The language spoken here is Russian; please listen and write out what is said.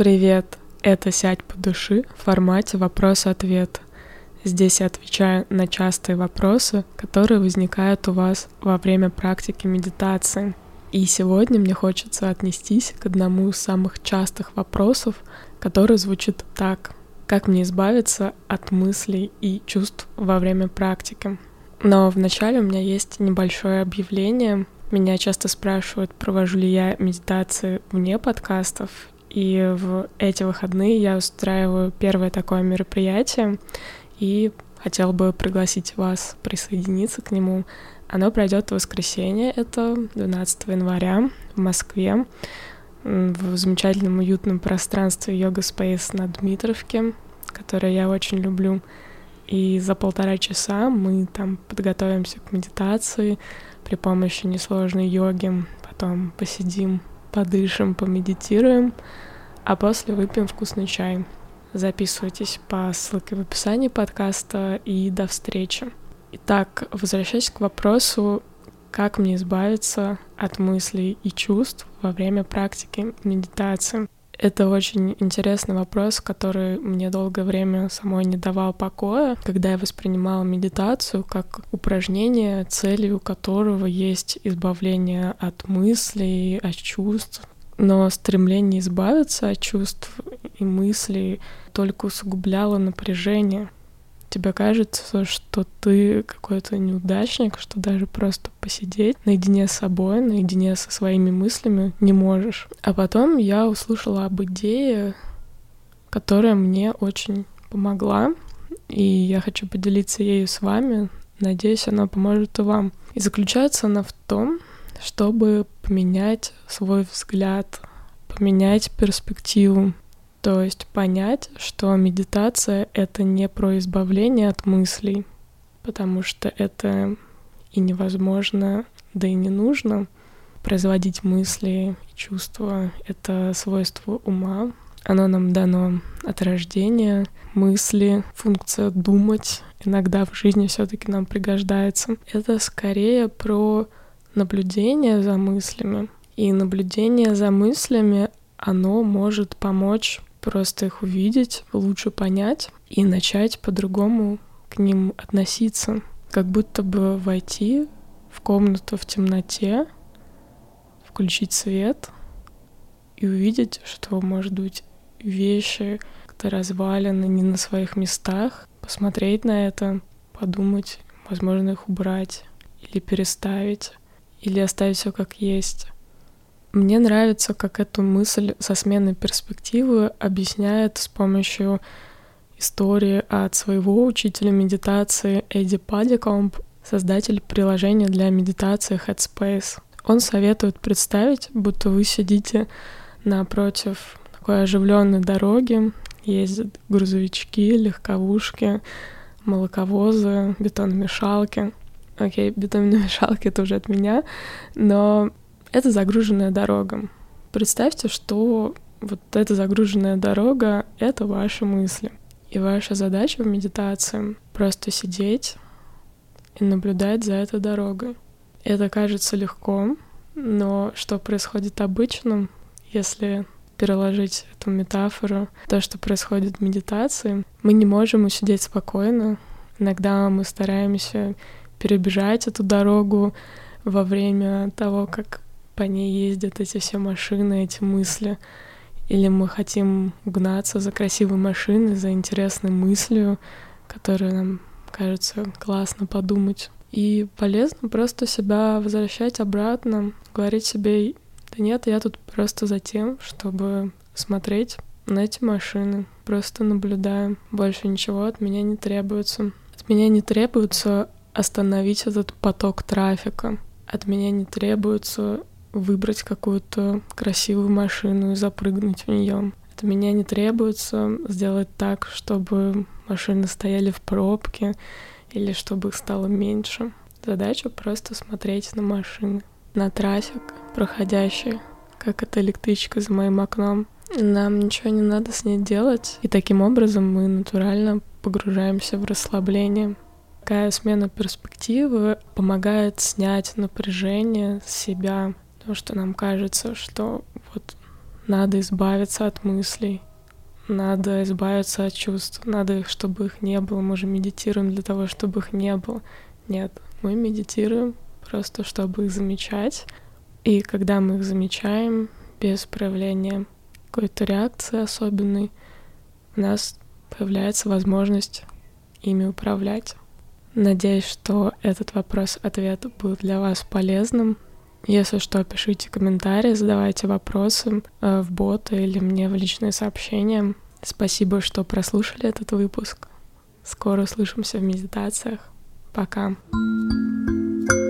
Привет! Это «Сядь по души» в формате вопрос-ответ. Здесь я отвечаю на частые вопросы, которые возникают у вас во время практики медитации. И сегодня мне хочется отнестись к одному из самых частых вопросов, который звучит так. Как мне избавиться от мыслей и чувств во время практики? Но вначале у меня есть небольшое объявление. Меня часто спрашивают, провожу ли я медитации вне подкастов, и в эти выходные я устраиваю первое такое мероприятие, и хотел бы пригласить вас присоединиться к нему. Оно пройдет в воскресенье, это 12 января в Москве, в замечательном уютном пространстве Йога Space на Дмитровке, которое я очень люблю. И за полтора часа мы там подготовимся к медитации при помощи несложной йоги, потом посидим подышим, помедитируем, а после выпьем вкусный чай. Записывайтесь по ссылке в описании подкаста и до встречи. Итак, возвращаясь к вопросу, как мне избавиться от мыслей и чувств во время практики медитации. Это очень интересный вопрос, который мне долгое время самой не давал покоя, когда я воспринимала медитацию как упражнение, целью которого есть избавление от мыслей, от чувств. Но стремление избавиться от чувств и мыслей только усугубляло напряжение — тебе кажется, что ты какой-то неудачник, что даже просто посидеть наедине с собой, наедине со своими мыслями не можешь. А потом я услышала об идее, которая мне очень помогла, и я хочу поделиться ею с вами. Надеюсь, она поможет и вам. И заключается она в том, чтобы поменять свой взгляд, поменять перспективу, то есть понять, что медитация — это не про избавление от мыслей, потому что это и невозможно, да и не нужно. Производить мысли и чувства — это свойство ума. Оно нам дано от рождения. Мысли, функция думать иногда в жизни все таки нам пригождается. Это скорее про наблюдение за мыслями. И наблюдение за мыслями, оно может помочь просто их увидеть, лучше понять и начать по-другому к ним относиться. Как будто бы войти в комнату в темноте, включить свет и увидеть, что, может быть, вещи как-то развалены не на своих местах, посмотреть на это, подумать, возможно, их убрать или переставить, или оставить все как есть. Мне нравится, как эту мысль со сменой перспективы объясняет с помощью истории от своего учителя медитации Эдди Падикомп, создатель приложения для медитации Headspace. Он советует представить, будто вы сидите напротив такой оживленной дороги, ездят грузовички, легковушки, молоковозы, бетономешалки. Окей, бетономешалки это уже от меня, но это загруженная дорога. Представьте, что вот эта загруженная дорога — это ваши мысли. И ваша задача в медитации — просто сидеть и наблюдать за этой дорогой. Это кажется легко, но что происходит обычно, если переложить эту метафору, то, что происходит в медитации, мы не можем усидеть спокойно. Иногда мы стараемся перебежать эту дорогу во время того, как по ней ездят эти все машины, эти мысли. Или мы хотим гнаться за красивой машиной, за интересной мыслью, которая нам кажется классно подумать. И полезно просто себя возвращать обратно, говорить себе, да нет, я тут просто за тем, чтобы смотреть на эти машины, просто наблюдаю. Больше ничего от меня не требуется. От меня не требуется остановить этот поток трафика. От меня не требуется выбрать какую-то красивую машину и запрыгнуть в нее. От меня не требуется сделать так, чтобы машины стояли в пробке или чтобы их стало меньше. Задача просто смотреть на машины, на трафик проходящий, как эта электричка за моим окном. Нам ничего не надо с ней делать, и таким образом мы натурально погружаемся в расслабление. Такая смена перспективы помогает снять напряжение с себя, Потому что нам кажется, что вот надо избавиться от мыслей, надо избавиться от чувств, надо, чтобы их не было, мы же медитируем для того, чтобы их не было. Нет, мы медитируем просто, чтобы их замечать. И когда мы их замечаем без проявления какой-то реакции особенной, у нас появляется возможность ими управлять. Надеюсь, что этот вопрос-ответ был для вас полезным. Если что, пишите комментарии, задавайте вопросы э, в бота или мне в личные сообщения. Спасибо, что прослушали этот выпуск. Скоро услышимся в медитациях. Пока. thank you